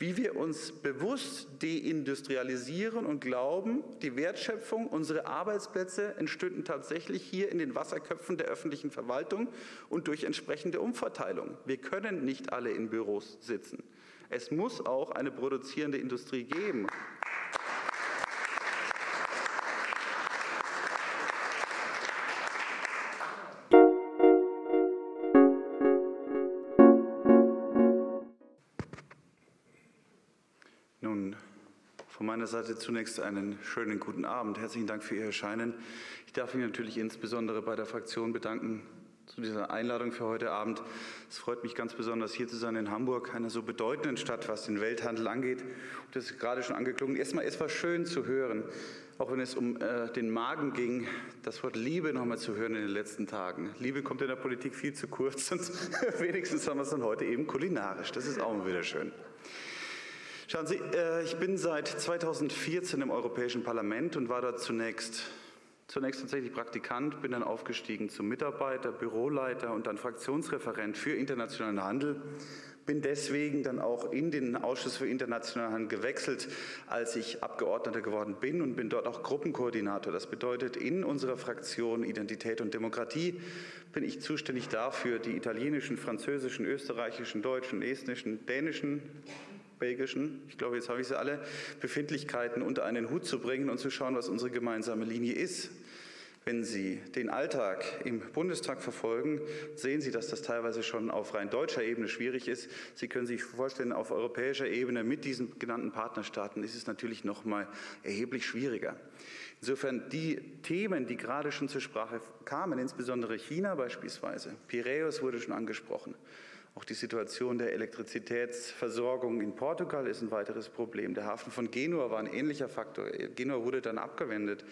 wie wir uns bewusst deindustrialisieren und glauben, die Wertschöpfung, unsere Arbeitsplätze entstünden tatsächlich hier in den Wasserköpfen der öffentlichen Verwaltung und durch entsprechende Umverteilung. Wir können nicht alle in Büros sitzen. Es muss auch eine produzierende Industrie geben. Meiner Seite zunächst einen schönen guten Abend. Herzlichen Dank für Ihr Erscheinen. Ich darf mich natürlich insbesondere bei der Fraktion bedanken zu dieser Einladung für heute Abend. Es freut mich ganz besonders, hier zu sein in Hamburg, einer so bedeutenden Stadt, was den Welthandel angeht. Das ist gerade schon angeklungen. Erstmal, es war schön zu hören, auch wenn es um äh, den Magen ging, das Wort Liebe nochmal zu hören in den letzten Tagen. Liebe kommt in der Politik viel zu kurz und wenigstens haben wir es dann heute eben kulinarisch. Das ist auch mal wieder schön. Schauen Sie, äh, ich bin seit 2014 im Europäischen Parlament und war dort zunächst, zunächst tatsächlich Praktikant, bin dann aufgestiegen zum Mitarbeiter, Büroleiter und dann Fraktionsreferent für internationalen Handel. Bin deswegen dann auch in den Ausschuss für internationalen Handel gewechselt, als ich Abgeordneter geworden bin und bin dort auch Gruppenkoordinator. Das bedeutet, in unserer Fraktion Identität und Demokratie bin ich zuständig dafür, die italienischen, französischen, österreichischen, deutschen, estnischen, dänischen belgischen, ich glaube, jetzt habe ich sie alle, Befindlichkeiten unter einen Hut zu bringen und zu schauen, was unsere gemeinsame Linie ist. Wenn Sie den Alltag im Bundestag verfolgen, sehen Sie, dass das teilweise schon auf rein deutscher Ebene schwierig ist. Sie können sich vorstellen, auf europäischer Ebene mit diesen genannten Partnerstaaten ist es natürlich noch mal erheblich schwieriger. Insofern die Themen, die gerade schon zur Sprache kamen, insbesondere China beispielsweise, Piräus wurde schon angesprochen, auch die Situation der Elektrizitätsversorgung in Portugal ist ein weiteres Problem. Der Hafen von Genua war ein ähnlicher Faktor. Genua wurde dann abgewendet.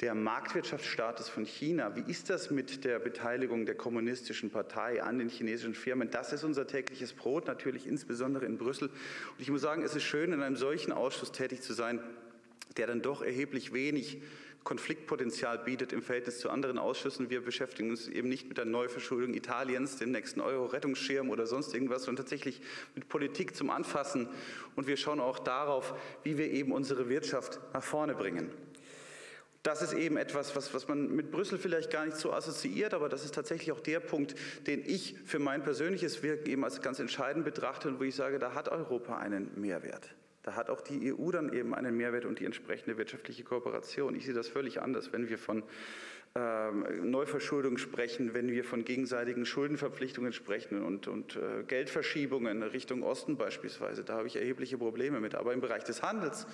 Der Marktwirtschaftsstatus von China, wie ist das mit der Beteiligung der kommunistischen Partei an den chinesischen Firmen? Das ist unser tägliches Brot, natürlich insbesondere in Brüssel. Und ich muss sagen, es ist schön, in einem solchen Ausschuss tätig zu sein, der dann doch erheblich wenig Konfliktpotenzial bietet im Verhältnis zu anderen Ausschüssen. Wir beschäftigen uns eben nicht mit der Neuverschuldung Italiens, dem nächsten Euro-Rettungsschirm oder sonst irgendwas, sondern tatsächlich mit Politik zum Anfassen. Und wir schauen auch darauf, wie wir eben unsere Wirtschaft nach vorne bringen. Das ist eben etwas, was, was man mit Brüssel vielleicht gar nicht so assoziiert, aber das ist tatsächlich auch der Punkt, den ich für mein persönliches Wirken eben als ganz entscheidend betrachte und wo ich sage, da hat Europa einen Mehrwert. Da hat auch die EU dann eben einen Mehrwert und die entsprechende wirtschaftliche Kooperation. Ich sehe das völlig anders, wenn wir von ähm, Neuverschuldung sprechen, wenn wir von gegenseitigen Schuldenverpflichtungen sprechen und, und äh, Geldverschiebungen Richtung Osten beispielsweise. Da habe ich erhebliche Probleme mit. Aber im Bereich des Handels,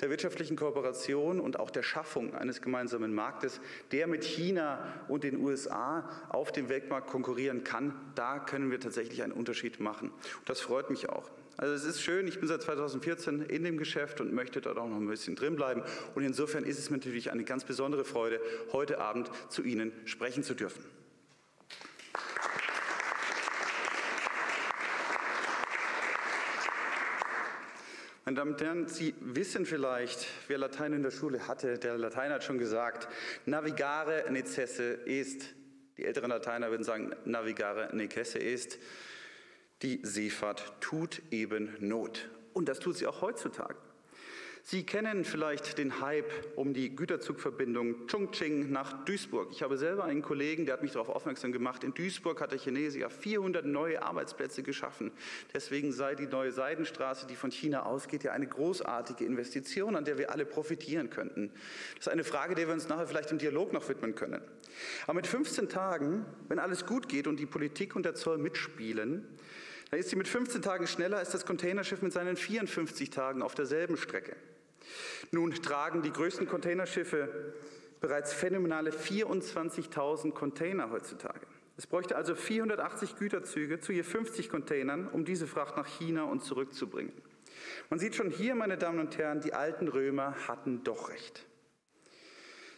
der wirtschaftlichen Kooperation und auch der Schaffung eines gemeinsamen Marktes, der mit China und den USA auf dem Weltmarkt konkurrieren kann, da können wir tatsächlich einen Unterschied machen. Und das freut mich auch. Also es ist schön, ich bin seit 2014 in dem Geschäft und möchte dort auch noch ein bisschen drin bleiben. Und insofern ist es mir natürlich eine ganz besondere Freude, heute Abend zu Ihnen sprechen zu dürfen. Meine Damen und Herren, Sie wissen vielleicht, wer Latein in der Schule hatte. Der Latein hat schon gesagt, navigare necesse est. Die älteren Lateiner würden sagen, navigare necesse est. Die Seefahrt tut eben Not. Und das tut sie auch heutzutage. Sie kennen vielleicht den Hype um die Güterzugverbindung Chongqing nach Duisburg. Ich habe selber einen Kollegen, der hat mich darauf aufmerksam gemacht. In Duisburg hat der Chinese ja 400 neue Arbeitsplätze geschaffen. Deswegen sei die neue Seidenstraße, die von China ausgeht, ja eine großartige Investition, an der wir alle profitieren könnten. Das ist eine Frage, der wir uns nachher vielleicht im Dialog noch widmen können. Aber mit 15 Tagen, wenn alles gut geht und die Politik und der Zoll mitspielen, da ist sie mit 15 Tagen schneller als das Containerschiff mit seinen 54 Tagen auf derselben Strecke. Nun tragen die größten Containerschiffe bereits phänomenale 24.000 Container heutzutage. Es bräuchte also 480 Güterzüge zu je 50 Containern, um diese Fracht nach China und zurückzubringen. Man sieht schon hier, meine Damen und Herren, die alten Römer hatten doch recht.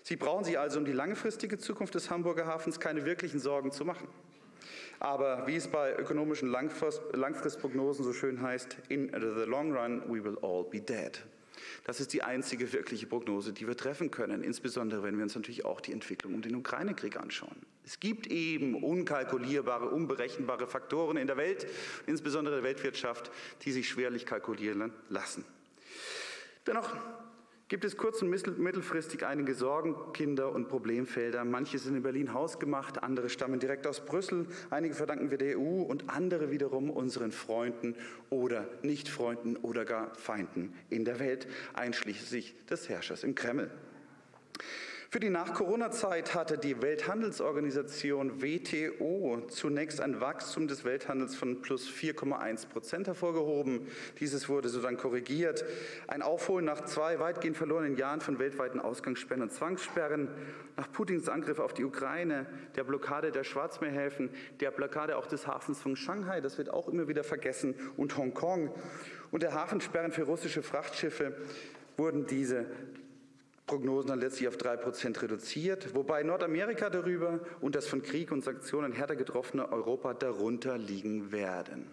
Sie brauchen sich also um die langfristige Zukunft des Hamburger Hafens keine wirklichen Sorgen zu machen. Aber wie es bei ökonomischen Langfrist Langfristprognosen so schön heißt, in the long run we will all be dead. Das ist die einzige wirkliche Prognose, die wir treffen können, insbesondere wenn wir uns natürlich auch die Entwicklung um den Ukraine-Krieg anschauen. Es gibt eben unkalkulierbare, unberechenbare Faktoren in der Welt, insbesondere der Weltwirtschaft, die sich schwerlich kalkulieren lassen. Dennoch gibt es kurz- und mittelfristig einige Sorgen, Kinder und Problemfelder. Manche sind in Berlin hausgemacht, andere stammen direkt aus Brüssel, einige verdanken wir der EU und andere wiederum unseren Freunden oder Nichtfreunden oder gar Feinden in der Welt, einschließlich des Herrschers im Kreml. Für die Nach-Corona-Zeit hatte die Welthandelsorganisation WTO zunächst ein Wachstum des Welthandels von plus 4,1 Prozent hervorgehoben. Dieses wurde so dann korrigiert. Ein Aufholen nach zwei weitgehend verlorenen Jahren von weltweiten Ausgangssperren und Zwangssperren, nach Putins Angriff auf die Ukraine, der Blockade der Schwarzmeerhäfen, der Blockade auch des Hafens von Shanghai, das wird auch immer wieder vergessen, und Hongkong und der Hafensperren für russische Frachtschiffe wurden diese Prognosen dann letztlich auf drei Prozent reduziert, wobei Nordamerika darüber und das von Krieg und Sanktionen härter getroffene Europa darunter liegen werden.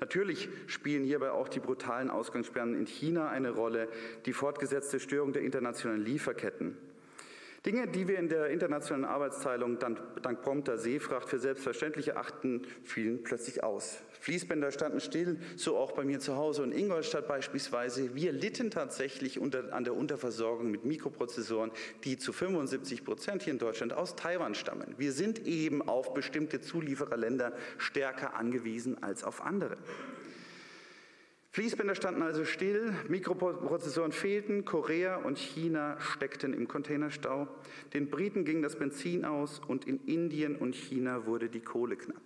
Natürlich spielen hierbei auch die brutalen Ausgangssperren in China eine Rolle, die fortgesetzte Störung der internationalen Lieferketten. Dinge, die wir in der internationalen Arbeitsteilung dank prompter Seefracht für selbstverständlich erachten, fielen plötzlich aus. Fließbänder standen still, so auch bei mir zu Hause in Ingolstadt beispielsweise. Wir litten tatsächlich unter, an der Unterversorgung mit Mikroprozessoren, die zu 75 Prozent hier in Deutschland aus Taiwan stammen. Wir sind eben auf bestimmte Zuliefererländer stärker angewiesen als auf andere. Fließbänder standen also still, Mikroprozessoren fehlten, Korea und China steckten im Containerstau, den Briten ging das Benzin aus und in Indien und China wurde die Kohle knapp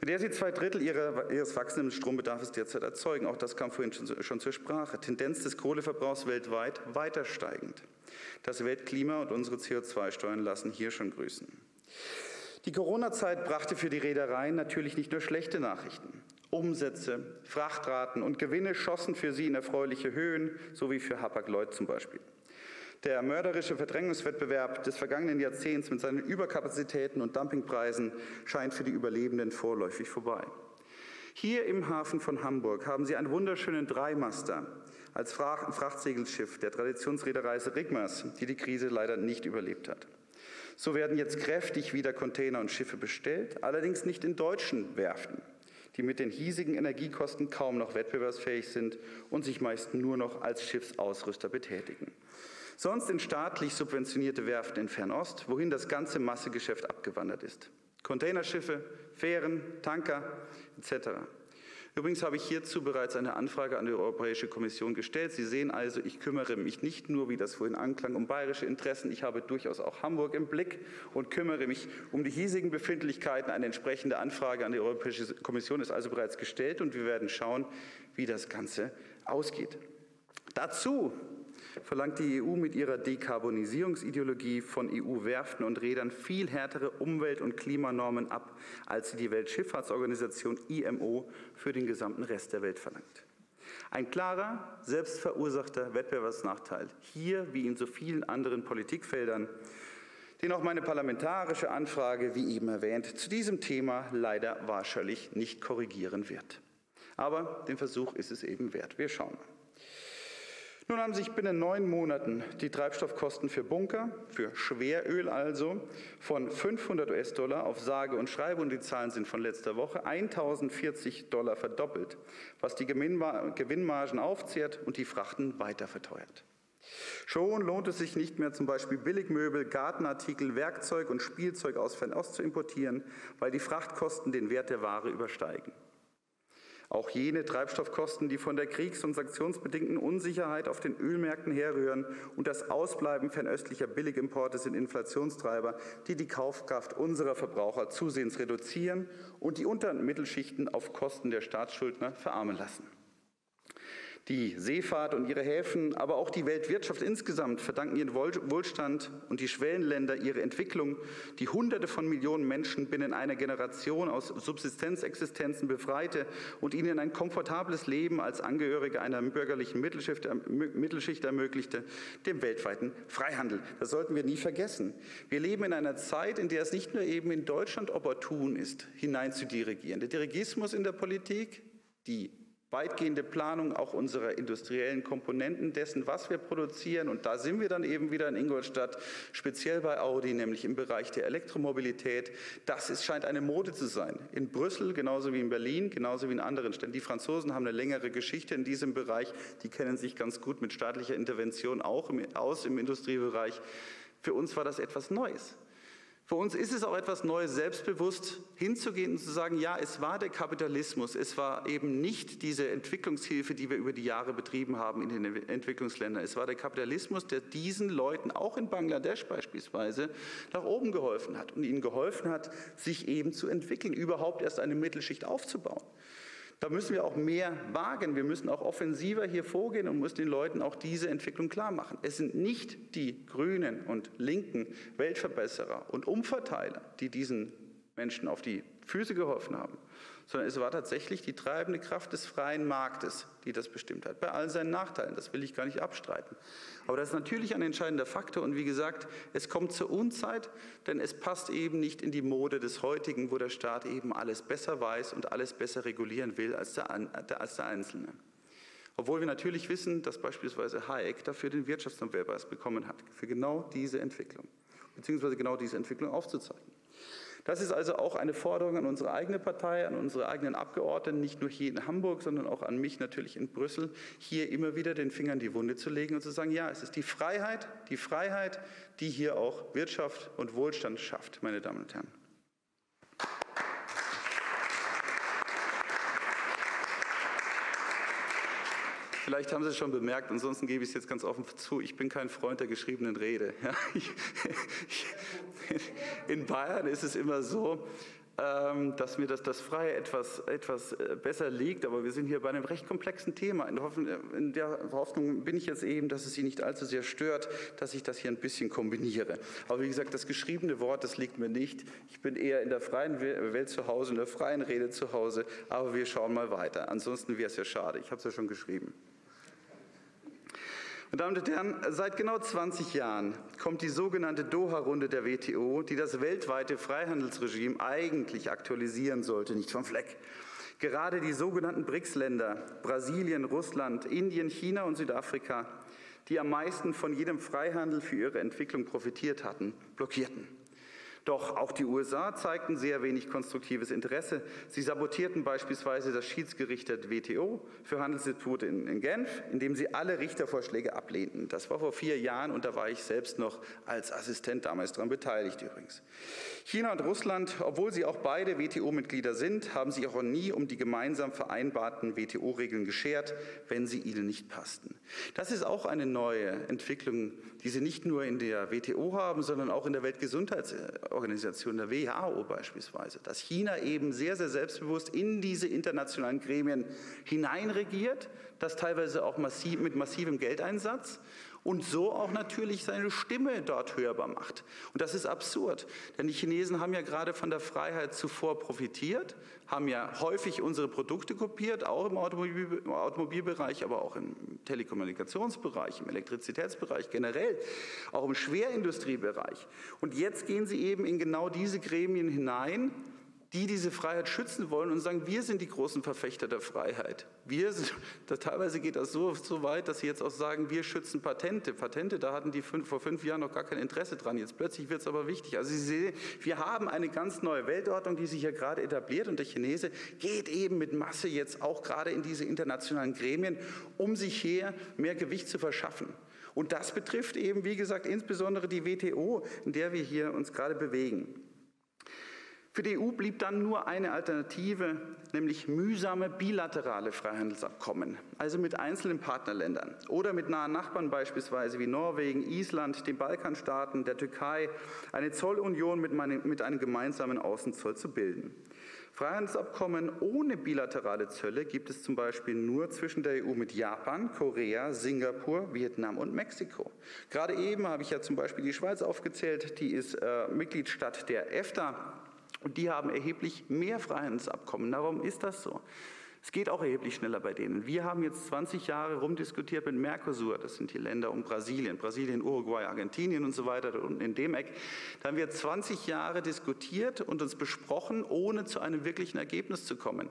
mit der sie zwei Drittel ihrer, ihres wachsenden Strombedarfs derzeit erzeugen. Auch das kam vorhin schon, schon zur Sprache. Tendenz des Kohleverbrauchs weltweit weiter steigend. Das Weltklima und unsere CO2-Steuern lassen hier schon grüßen. Die Corona-Zeit brachte für die Reedereien natürlich nicht nur schlechte Nachrichten. Umsätze, Frachtraten und Gewinne schossen für sie in erfreuliche Höhen, so wie für Hapag-Lloyd zum Beispiel. Der mörderische Verdrängungswettbewerb des vergangenen Jahrzehnts mit seinen Überkapazitäten und Dumpingpreisen scheint für die Überlebenden vorläufig vorbei. Hier im Hafen von Hamburg haben Sie einen wunderschönen Dreimaster als Frachtsegelschiff der Traditionsreederei Rigmas, die die Krise leider nicht überlebt hat. So werden jetzt kräftig wieder Container und Schiffe bestellt, allerdings nicht in deutschen Werften, die mit den hiesigen Energiekosten kaum noch wettbewerbsfähig sind und sich meist nur noch als Schiffsausrüster betätigen sonst in staatlich subventionierte Werften in Fernost, wohin das ganze Massegeschäft abgewandert ist. Containerschiffe, Fähren, Tanker etc. Übrigens habe ich hierzu bereits eine Anfrage an die Europäische Kommission gestellt. Sie sehen also, ich kümmere mich nicht nur, wie das vorhin anklang, um bayerische Interessen, ich habe durchaus auch Hamburg im Blick und kümmere mich um die hiesigen Befindlichkeiten. Eine entsprechende Anfrage an die Europäische Kommission ist also bereits gestellt und wir werden schauen, wie das Ganze ausgeht. Dazu verlangt die EU mit ihrer Dekarbonisierungsideologie von EU-Werften und Rädern viel härtere Umwelt- und Klimanormen ab, als sie die Weltschifffahrtsorganisation IMO für den gesamten Rest der Welt verlangt. Ein klarer, selbstverursachter Wettbewerbsnachteil, hier wie in so vielen anderen Politikfeldern, den auch meine parlamentarische Anfrage, wie eben erwähnt, zu diesem Thema leider wahrscheinlich nicht korrigieren wird. Aber den Versuch ist es eben wert. Wir schauen mal. Nun haben sich binnen neun Monaten die Treibstoffkosten für Bunker, für Schweröl also, von 500 US-Dollar auf sage und schreibe, und die Zahlen sind von letzter Woche, 1040 Dollar verdoppelt, was die Gewinnmargen aufzehrt und die Frachten weiter verteuert. Schon lohnt es sich nicht mehr, zum Beispiel Billigmöbel, Gartenartikel, Werkzeug und Spielzeug aus Fernost zu importieren, weil die Frachtkosten den Wert der Ware übersteigen. Auch jene Treibstoffkosten, die von der kriegs- und sanktionsbedingten Unsicherheit auf den Ölmärkten herrühren und das Ausbleiben fernöstlicher Billigimporte sind Inflationstreiber, die die Kaufkraft unserer Verbraucher zusehends reduzieren und die Unter- und Mittelschichten auf Kosten der Staatsschuldner verarmen lassen. Die Seefahrt und ihre Häfen, aber auch die Weltwirtschaft insgesamt verdanken ihren Wohlstand und die Schwellenländer ihre Entwicklung, die Hunderte von Millionen Menschen binnen einer Generation aus Subsistenzexistenzen befreite und ihnen ein komfortables Leben als Angehörige einer bürgerlichen Mittelschicht, Mittelschicht ermöglichte, dem weltweiten Freihandel. Das sollten wir nie vergessen. Wir leben in einer Zeit, in der es nicht nur eben in Deutschland opportun ist, hineinzudirigieren. Der Dirigismus in der Politik, die weitgehende Planung auch unserer industriellen Komponenten dessen, was wir produzieren. Und da sind wir dann eben wieder in Ingolstadt, speziell bei Audi, nämlich im Bereich der Elektromobilität. Das ist, scheint eine Mode zu sein. In Brüssel, genauso wie in Berlin, genauso wie in anderen Städten. Die Franzosen haben eine längere Geschichte in diesem Bereich. Die kennen sich ganz gut mit staatlicher Intervention auch im, aus im Industriebereich. Für uns war das etwas Neues. Für uns ist es auch etwas Neues, selbstbewusst hinzugehen und zu sagen, ja, es war der Kapitalismus, es war eben nicht diese Entwicklungshilfe, die wir über die Jahre betrieben haben in den Entwicklungsländern. Es war der Kapitalismus, der diesen Leuten, auch in Bangladesch beispielsweise, nach oben geholfen hat und ihnen geholfen hat, sich eben zu entwickeln, überhaupt erst eine Mittelschicht aufzubauen. Da müssen wir auch mehr wagen. Wir müssen auch offensiver hier vorgehen und müssen den Leuten auch diese Entwicklung klar machen. Es sind nicht die grünen und linken Weltverbesserer und Umverteiler, die diesen Menschen auf die Füße geholfen haben, sondern es war tatsächlich die treibende Kraft des freien Marktes, die das bestimmt hat. Bei all seinen Nachteilen, das will ich gar nicht abstreiten. Aber das ist natürlich ein entscheidender Faktor und wie gesagt, es kommt zur Unzeit, denn es passt eben nicht in die Mode des heutigen, wo der Staat eben alles besser weiß und alles besser regulieren will als der, als der Einzelne. Obwohl wir natürlich wissen, dass beispielsweise Hayek dafür den Wirtschaftsnobelpreis bekommen hat, für genau diese Entwicklung, beziehungsweise genau diese Entwicklung aufzuzeigen. Das ist also auch eine Forderung an unsere eigene Partei, an unsere eigenen Abgeordneten, nicht nur hier in Hamburg, sondern auch an mich natürlich in Brüssel, hier immer wieder den Finger in die Wunde zu legen und zu sagen, ja, es ist die Freiheit, die Freiheit, die hier auch Wirtschaft und Wohlstand schafft, meine Damen und Herren. Vielleicht haben Sie es schon bemerkt, ansonsten gebe ich es jetzt ganz offen zu, ich bin kein Freund der geschriebenen Rede. Ja, ich, in Bayern ist es immer so, ähm, dass mir das, das Freie etwas, etwas äh, besser liegt, aber wir sind hier bei einem recht komplexen Thema. In Hoffnung, in der Hoffnung bin ich jetzt eben, dass es Sie nicht allzu sehr stört, dass ich das hier ein bisschen kombiniere. Aber wie gesagt, das geschriebene Wort, das liegt mir nicht. Ich bin eher in der freien Welt zu Hause, in der freien Rede zu Hause, aber wir schauen mal weiter. Ansonsten wäre es ja schade. Ich habe es ja schon geschrieben. Meine Damen und Herren, seit genau 20 Jahren kommt die sogenannte Doha-Runde der WTO, die das weltweite Freihandelsregime eigentlich aktualisieren sollte, nicht vom Fleck. Gerade die sogenannten BRICS-Länder, Brasilien, Russland, Indien, China und Südafrika, die am meisten von jedem Freihandel für ihre Entwicklung profitiert hatten, blockierten. Doch auch die USA zeigten sehr wenig konstruktives Interesse. Sie sabotierten beispielsweise das Schiedsgericht der WTO für Handelsdispute in, in Genf, indem sie alle Richtervorschläge ablehnten. Das war vor vier Jahren und da war ich selbst noch als Assistent damals daran beteiligt übrigens. China und Russland, obwohl sie auch beide WTO-Mitglieder sind, haben sich auch nie um die gemeinsam vereinbarten WTO-Regeln geschert, wenn sie ihnen nicht passten. Das ist auch eine neue Entwicklung, die sie nicht nur in der WTO haben, sondern auch in der Weltgesundheitsorganisation. Organisation der WHO beispielsweise, dass China eben sehr, sehr selbstbewusst in diese internationalen Gremien hineinregiert, das teilweise auch massiv, mit massivem Geldeinsatz und so auch natürlich seine Stimme dort hörbar macht. Und das ist absurd, denn die Chinesen haben ja gerade von der Freiheit zuvor profitiert, haben ja häufig unsere Produkte kopiert, auch im Automobil, Automobilbereich, aber auch im Telekommunikationsbereich, im Elektrizitätsbereich generell, auch im Schwerindustriebereich. Und jetzt gehen sie eben in genau diese Gremien hinein die diese Freiheit schützen wollen und sagen, wir sind die großen Verfechter der Freiheit. Wir das, teilweise geht das so, so weit, dass sie jetzt auch sagen, wir schützen Patente. Patente, da hatten die fünf, vor fünf Jahren noch gar kein Interesse dran. Jetzt plötzlich wird es aber wichtig. Also Sie sehen, wir haben eine ganz neue Weltordnung, die sich hier gerade etabliert und der Chinese geht eben mit Masse jetzt auch gerade in diese internationalen Gremien, um sich hier mehr Gewicht zu verschaffen. Und das betrifft eben, wie gesagt, insbesondere die WTO, in der wir hier uns gerade bewegen. Für die EU blieb dann nur eine Alternative, nämlich mühsame bilaterale Freihandelsabkommen, also mit einzelnen Partnerländern oder mit nahen Nachbarn beispielsweise wie Norwegen, Island, den Balkanstaaten, der Türkei, eine Zollunion mit, einem gemeinsamen Außenzoll zu bilden. Freihandelsabkommen ohne bilaterale Zölle gibt es zum Beispiel nur zwischen der EU mit Japan, Korea, Singapur, Vietnam und Mexiko. Gerade eben habe ich ja zum Beispiel die Schweiz aufgezählt, die ist äh, Mitgliedstaat der EFTA und die haben erheblich mehr Freihandelsabkommen. Warum ist das so? Es geht auch erheblich schneller bei denen. Wir haben jetzt 20 Jahre rumdiskutiert mit Mercosur, das sind die Länder um Brasilien, Brasilien, Uruguay, Argentinien und so weiter, unten in dem Eck. Da haben wir 20 Jahre diskutiert und uns besprochen, ohne zu einem wirklichen Ergebnis zu kommen.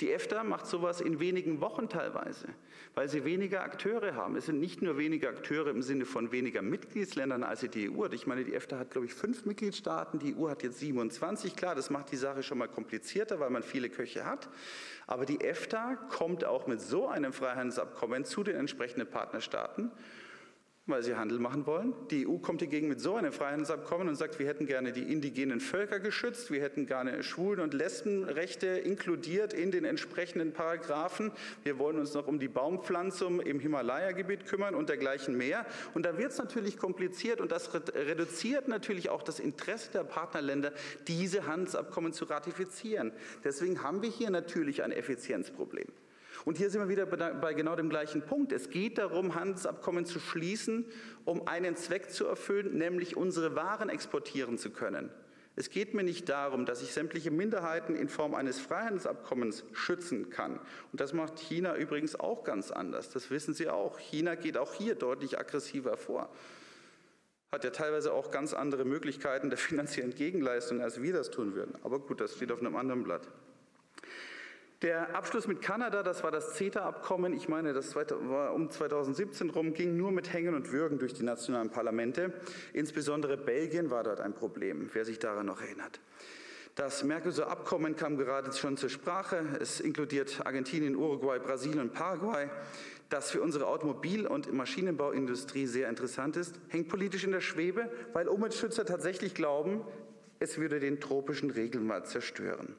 Die EFTA macht sowas in wenigen Wochen teilweise, weil sie weniger Akteure haben. Es sind nicht nur weniger Akteure im Sinne von weniger Mitgliedsländern, als die EU hat. Ich meine, die EFTA hat, glaube ich, fünf Mitgliedstaaten, die EU hat jetzt 27. Klar, das macht die Sache schon mal komplizierter, weil man viele Köche hat. Aber die EFTA kommt auch mit so einem Freihandelsabkommen zu den entsprechenden Partnerstaaten weil sie Handel machen wollen. Die EU kommt hingegen mit so einem Freihandelsabkommen und sagt, wir hätten gerne die indigenen Völker geschützt, wir hätten gerne Schwulen- und Lesbenrechte inkludiert in den entsprechenden Paragraphen. Wir wollen uns noch um die Baumpflanzung im Himalaya-Gebiet kümmern und dergleichen mehr. Und da wird es natürlich kompliziert und das reduziert natürlich auch das Interesse der Partnerländer, diese Handelsabkommen zu ratifizieren. Deswegen haben wir hier natürlich ein Effizienzproblem. Und hier sind wir wieder bei genau dem gleichen Punkt. Es geht darum, Handelsabkommen zu schließen, um einen Zweck zu erfüllen, nämlich unsere Waren exportieren zu können. Es geht mir nicht darum, dass ich sämtliche Minderheiten in Form eines Freihandelsabkommens schützen kann. Und das macht China übrigens auch ganz anders. Das wissen Sie auch. China geht auch hier deutlich aggressiver vor. Hat ja teilweise auch ganz andere Möglichkeiten der finanziellen Gegenleistung, als wir das tun würden. Aber gut, das steht auf einem anderen Blatt. Der Abschluss mit Kanada, das war das CETA-Abkommen, ich meine, das war um 2017 rum, ging nur mit Hängen und Würgen durch die nationalen Parlamente. Insbesondere Belgien war dort ein Problem, wer sich daran noch erinnert. Das Mercosur-Abkommen kam gerade schon zur Sprache. Es inkludiert Argentinien, Uruguay, Brasilien und Paraguay. Das für unsere Automobil- und Maschinenbauindustrie sehr interessant ist, hängt politisch in der Schwebe, weil Umweltschützer tatsächlich glauben, es würde den tropischen Regenwald zerstören.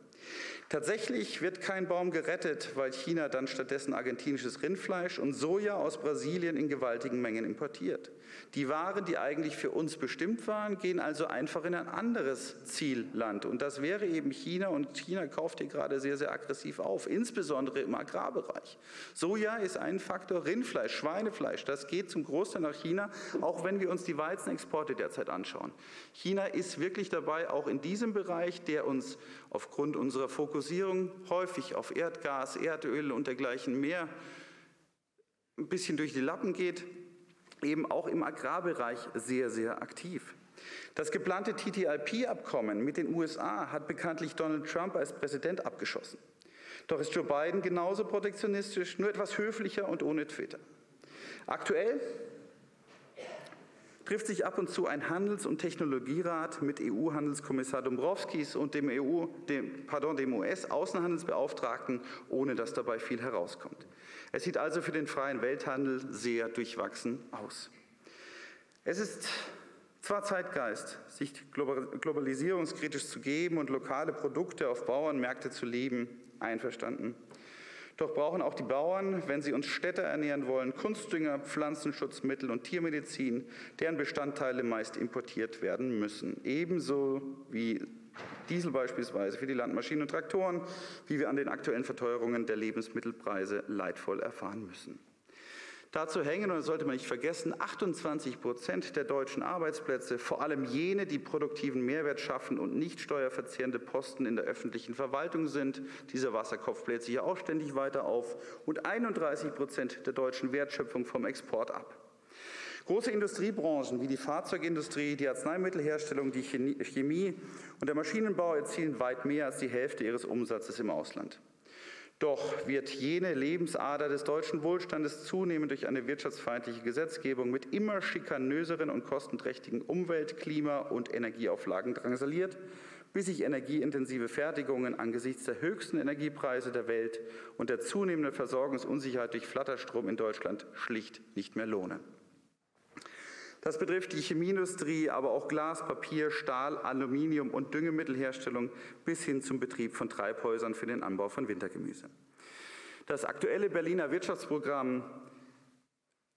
Tatsächlich wird kein Baum gerettet, weil China dann stattdessen argentinisches Rindfleisch und Soja aus Brasilien in gewaltigen Mengen importiert. Die Waren, die eigentlich für uns bestimmt waren, gehen also einfach in ein anderes Zielland. Und das wäre eben China. Und China kauft hier gerade sehr, sehr aggressiv auf, insbesondere im Agrarbereich. Soja ist ein Faktor, Rindfleisch, Schweinefleisch, das geht zum Großteil nach China, auch wenn wir uns die Weizenexporte derzeit anschauen. China ist wirklich dabei, auch in diesem Bereich, der uns aufgrund unserer Fokussierung häufig auf Erdgas, Erdöl und dergleichen mehr ein bisschen durch die Lappen geht, eben auch im Agrarbereich sehr, sehr aktiv. Das geplante TTIP-Abkommen mit den USA hat bekanntlich Donald Trump als Präsident abgeschossen. Doch ist Joe Biden genauso protektionistisch, nur etwas höflicher und ohne Twitter. Aktuell trifft sich ab und zu ein Handels- und Technologierat mit EU-Handelskommissar Dombrovskis und dem, EU, dem, pardon, dem US-Außenhandelsbeauftragten, ohne dass dabei viel herauskommt. Es sieht also für den freien Welthandel sehr durchwachsen aus. Es ist zwar Zeitgeist, sich globalisierungskritisch zu geben und lokale Produkte auf Bauernmärkte zu lieben, einverstanden. Doch brauchen auch die Bauern, wenn sie uns Städte ernähren wollen, Kunstdünger, Pflanzenschutzmittel und Tiermedizin, deren Bestandteile meist importiert werden müssen. Ebenso wie Diesel beispielsweise für die Landmaschinen und Traktoren, wie wir an den aktuellen Verteuerungen der Lebensmittelpreise leidvoll erfahren müssen. Dazu hängen, und das sollte man nicht vergessen, 28 Prozent der deutschen Arbeitsplätze, vor allem jene, die produktiven Mehrwert schaffen und nicht steuerverzehrende Posten in der öffentlichen Verwaltung sind. Dieser Wasserkopf bläht sich ja auch ständig weiter auf und 31 Prozent der deutschen Wertschöpfung vom Export ab. Große Industriebranchen wie die Fahrzeugindustrie, die Arzneimittelherstellung, die Chemie und der Maschinenbau erzielen weit mehr als die Hälfte ihres Umsatzes im Ausland. Doch wird jene Lebensader des deutschen Wohlstandes zunehmend durch eine wirtschaftsfeindliche Gesetzgebung mit immer schikanöseren und kostenträchtigen Umwelt-, Klima- und Energieauflagen drangsaliert, bis sich energieintensive Fertigungen angesichts der höchsten Energiepreise der Welt und der zunehmenden Versorgungsunsicherheit durch Flatterstrom in Deutschland schlicht nicht mehr lohnen. Das betrifft die Chemieindustrie, aber auch Glas, Papier, Stahl, Aluminium und Düngemittelherstellung bis hin zum Betrieb von Treibhäusern für den Anbau von Wintergemüse. Das aktuelle Berliner Wirtschaftsprogramm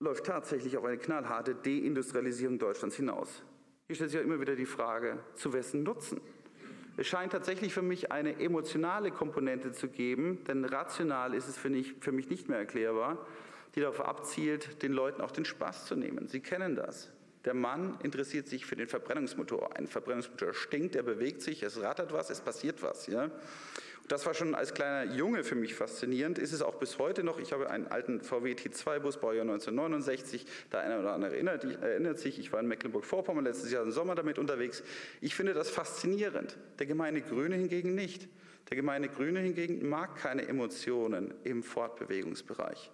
läuft tatsächlich auf eine knallharte Deindustrialisierung Deutschlands hinaus. Hier stellt sich ja immer wieder die Frage, zu wessen Nutzen? Es scheint tatsächlich für mich eine emotionale Komponente zu geben, denn rational ist es für mich, für mich nicht mehr erklärbar, die darauf abzielt, den Leuten auch den Spaß zu nehmen. Sie kennen das. Der Mann interessiert sich für den Verbrennungsmotor. Ein Verbrennungsmotor stinkt, er bewegt sich, es rattert was, es passiert was. Ja? Das war schon als kleiner Junge für mich faszinierend, ist es auch bis heute noch. Ich habe einen alten VW T2-Bus, Baujahr 1969, der eine oder andere erinnert, erinnert sich, ich war in Mecklenburg-Vorpommern letztes Jahr im Sommer damit unterwegs. Ich finde das faszinierend. Der gemeine Grüne hingegen nicht. Der gemeine Grüne hingegen mag keine Emotionen im Fortbewegungsbereich.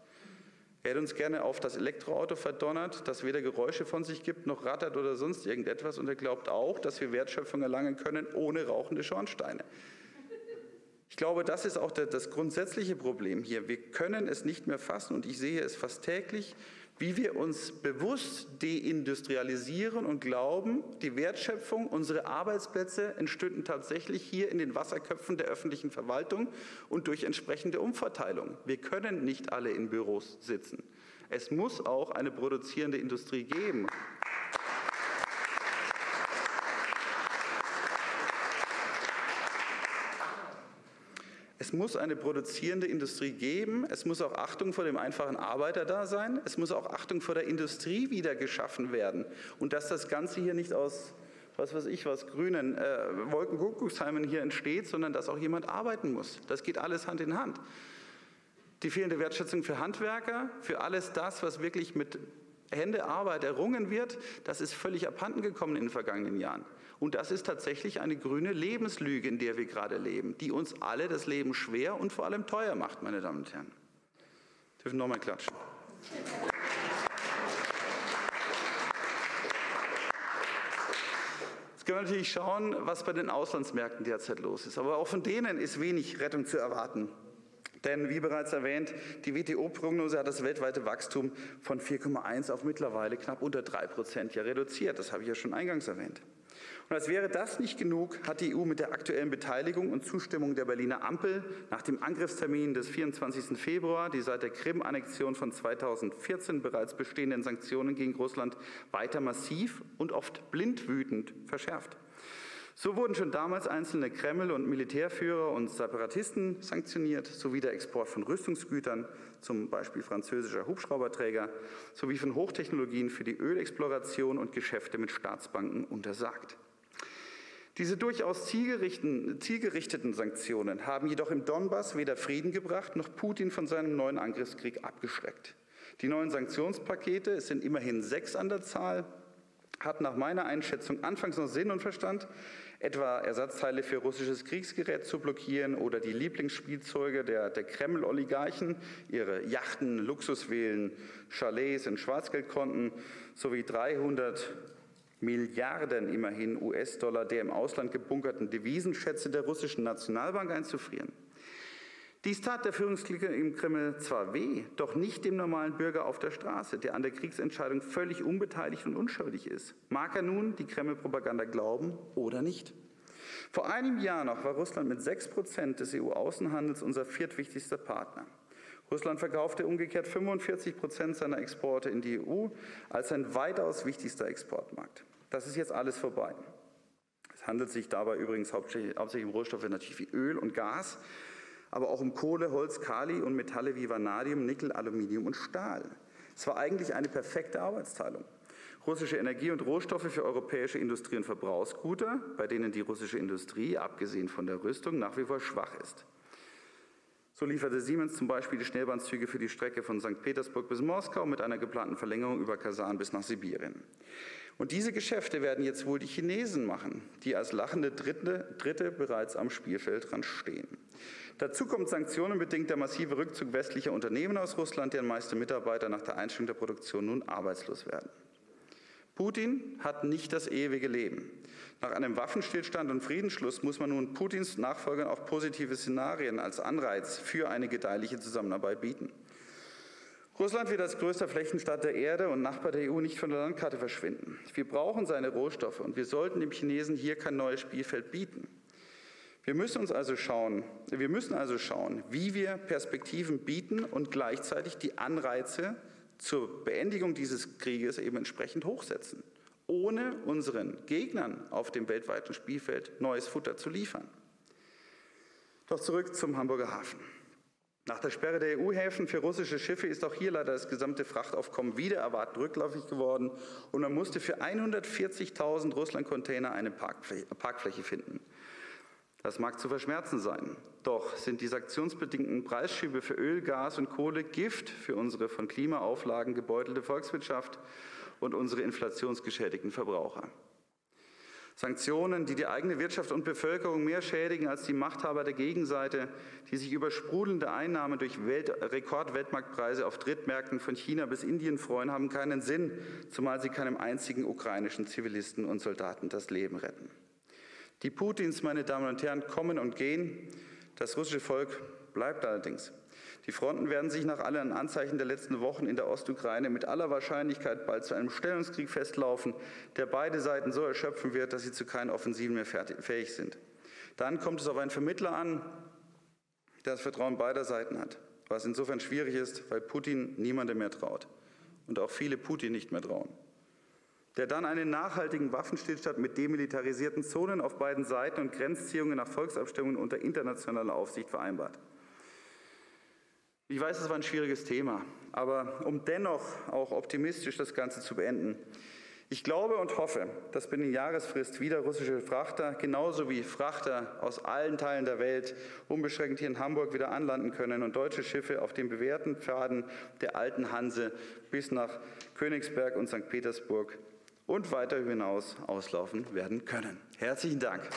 Er hätte uns gerne auf das Elektroauto verdonnert, das weder Geräusche von sich gibt, noch rattert oder sonst irgendetwas. Und er glaubt auch, dass wir Wertschöpfung erlangen können ohne rauchende Schornsteine. Ich glaube, das ist auch das grundsätzliche Problem hier. Wir können es nicht mehr fassen und ich sehe es fast täglich, wie wir uns bewusst deindustrialisieren und glauben, die Wertschöpfung, unsere Arbeitsplätze entstünden tatsächlich hier in den Wasserköpfen der öffentlichen Verwaltung und durch entsprechende Umverteilung. Wir können nicht alle in Büros sitzen. Es muss auch eine produzierende Industrie geben. Es muss eine produzierende Industrie geben. Es muss auch Achtung vor dem einfachen Arbeiter da sein. Es muss auch Achtung vor der Industrie wieder geschaffen werden. Und dass das Ganze hier nicht aus, was weiß ich, was grünen äh, Wolkenkuckucksheimen hier entsteht, sondern dass auch jemand arbeiten muss. Das geht alles Hand in Hand. Die fehlende Wertschätzung für Handwerker, für alles das, was wirklich mit Händearbeit errungen wird, das ist völlig abhanden gekommen in den vergangenen Jahren. Und das ist tatsächlich eine grüne Lebenslüge, in der wir gerade leben, die uns alle das Leben schwer und vor allem teuer macht, meine Damen und Herren. Wir dürfen nochmal klatschen. Jetzt können wir natürlich schauen, was bei den Auslandsmärkten derzeit los ist. Aber auch von denen ist wenig Rettung zu erwarten. Denn wie bereits erwähnt, die WTO-Prognose hat das weltweite Wachstum von 4,1 auf mittlerweile knapp unter 3 Prozent ja reduziert. Das habe ich ja schon eingangs erwähnt. Und als wäre das nicht genug, hat die EU mit der aktuellen Beteiligung und Zustimmung der Berliner Ampel nach dem Angriffstermin des 24. Februar die seit der Krim-Annexion von 2014 bereits bestehenden Sanktionen gegen Russland weiter massiv und oft blindwütend verschärft. So wurden schon damals einzelne Kreml- und Militärführer und Separatisten sanktioniert, sowie der Export von Rüstungsgütern, zum Beispiel französischer Hubschrauberträger, sowie von Hochtechnologien für die Ölexploration und Geschäfte mit Staatsbanken untersagt. Diese durchaus zielgerichteten Sanktionen haben jedoch im Donbass weder Frieden gebracht noch Putin von seinem neuen Angriffskrieg abgeschreckt. Die neuen Sanktionspakete, es sind immerhin sechs an der Zahl, hatten nach meiner Einschätzung anfangs noch Sinn und Verstand, etwa Ersatzteile für russisches Kriegsgerät zu blockieren oder die Lieblingsspielzeuge der, der Kreml-Oligarchen, ihre Yachten, Luxusvillen, Chalets in Schwarzgeldkonten sowie 300 Milliarden immerhin US-Dollar der im Ausland gebunkerten Devisenschätze der russischen Nationalbank einzufrieren. Dies tat der Führungsklicke im Kreml zwar weh, doch nicht dem normalen Bürger auf der Straße, der an der Kriegsentscheidung völlig unbeteiligt und unschuldig ist. Mag er nun die Kreml-Propaganda glauben oder nicht? Vor einem Jahr noch war Russland mit 6 Prozent des EU-Außenhandels unser viertwichtigster Partner. Russland verkaufte umgekehrt 45 Prozent seiner Exporte in die EU als sein weitaus wichtigster Exportmarkt. Das ist jetzt alles vorbei. Es handelt sich dabei übrigens hauptsächlich, hauptsächlich um Rohstoffe natürlich wie Öl und Gas, aber auch um Kohle, Holz, Kali und Metalle wie Vanadium, Nickel, Aluminium und Stahl. Es war eigentlich eine perfekte Arbeitsteilung. Russische Energie und Rohstoffe für europäische Industrie und Verbrauchsgüter, bei denen die russische Industrie, abgesehen von der Rüstung, nach wie vor schwach ist. So lieferte Siemens zum Beispiel die Schnellbahnzüge für die Strecke von St. Petersburg bis Moskau mit einer geplanten Verlängerung über Kasan bis nach Sibirien. Und diese Geschäfte werden jetzt wohl die Chinesen machen, die als lachende Dritte, Dritte bereits am Spielfeldrand stehen. Dazu kommt sanktionenbedingt der massive Rückzug westlicher Unternehmen aus Russland, deren meiste Mitarbeiter nach der Einstellung der Produktion nun arbeitslos werden. Putin hat nicht das ewige Leben. Nach einem Waffenstillstand und Friedensschluss muss man nun Putins Nachfolgern auch positive Szenarien als Anreiz für eine gedeihliche Zusammenarbeit bieten. Russland wird als größter Flächenstaat der Erde und Nachbar der EU nicht von der Landkarte verschwinden. Wir brauchen seine Rohstoffe und wir sollten dem Chinesen hier kein neues Spielfeld bieten. Wir müssen uns also schauen, wir müssen also schauen, wie wir Perspektiven bieten und gleichzeitig die Anreize zur Beendigung dieses Krieges eben entsprechend hochsetzen. ohne unseren Gegnern auf dem weltweiten Spielfeld neues Futter zu liefern. Doch zurück zum Hamburger Hafen. Nach der Sperre der EU-Häfen für russische Schiffe ist auch hier leider das gesamte Frachtaufkommen wieder erwartend rückläufig geworden und man musste für 140.000 Russland-Container eine Parkfläche finden. Das mag zu verschmerzen sein, doch sind die sanktionsbedingten Preisschübe für Öl, Gas und Kohle Gift für unsere von Klimaauflagen gebeutelte Volkswirtschaft und unsere inflationsgeschädigten Verbraucher. Sanktionen, die die eigene Wirtschaft und Bevölkerung mehr schädigen als die Machthaber der Gegenseite, die sich über sprudelnde Einnahmen durch Welt Rekordweltmarktpreise auf Drittmärkten von China bis Indien freuen, haben keinen Sinn, zumal sie keinem einzigen ukrainischen Zivilisten und Soldaten das Leben retten. Die Putins, meine Damen und Herren, kommen und gehen. Das russische Volk bleibt allerdings. Die Fronten werden sich nach allen Anzeichen der letzten Wochen in der Ostukraine mit aller Wahrscheinlichkeit bald zu einem Stellungskrieg festlaufen, der beide Seiten so erschöpfen wird, dass sie zu keinen Offensiven mehr fähig sind. Dann kommt es auf einen Vermittler an, der das Vertrauen beider Seiten hat, was insofern schwierig ist, weil Putin niemandem mehr traut und auch viele Putin nicht mehr trauen der dann einen nachhaltigen Waffenstillstand mit demilitarisierten Zonen auf beiden Seiten und Grenzziehungen nach Volksabstimmungen unter internationaler Aufsicht vereinbart. Ich weiß, es war ein schwieriges Thema, aber um dennoch auch optimistisch das Ganze zu beenden. Ich glaube und hoffe, dass binnen Jahresfrist wieder russische Frachter, genauso wie Frachter aus allen Teilen der Welt, unbeschränkt hier in Hamburg wieder anlanden können und deutsche Schiffe auf den bewährten Pfaden der alten Hanse bis nach Königsberg und St. Petersburg und weiter hinaus auslaufen werden können. Herzlichen Dank.